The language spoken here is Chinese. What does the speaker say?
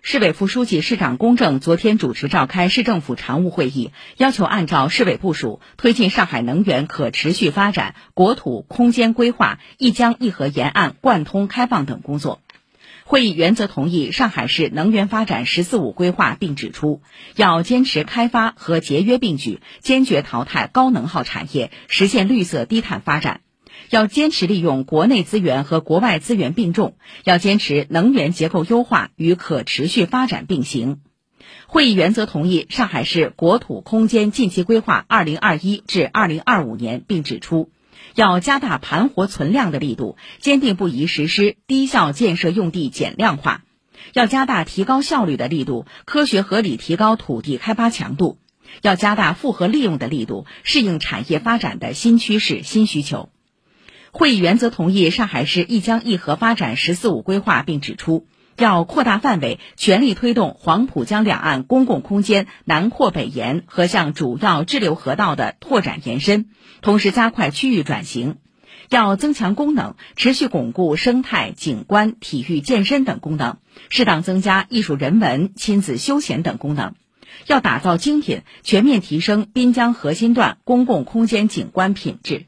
市委副书记、市长龚正昨天主持召开市政府常务会议，要求按照市委部署，推进上海能源可持续发展、国土空间规划、一江一河沿岸贯通开放等工作。会议原则同意上海市能源发展“十四五”规划，并指出，要坚持开发和节约并举，坚决淘汰高能耗产业，实现绿色低碳发展。要坚持利用国内资源和国外资源并重，要坚持能源结构优化与可持续发展并行。会议原则同意上海市国土空间近期规划（二零二一至二零二五年），并指出，要加大盘活存量的力度，坚定不移实施低效建设用地减量化；要加大提高效率的力度，科学合理提高土地开发强度；要加大复合利用的力度，适应产业发展的新趋势新需求。会议原则同意上海市一江一河发展“十四五”规划，并指出，要扩大范围，全力推动黄浦江两岸公共空间南扩北延和向主要支流河道的拓展延伸，同时加快区域转型。要增强功能，持续巩固生态、景观、体育、健身等功能，适当增加艺术、人文、亲子休闲等功能。要打造精品，全面提升滨江核心段公共空间景观品质。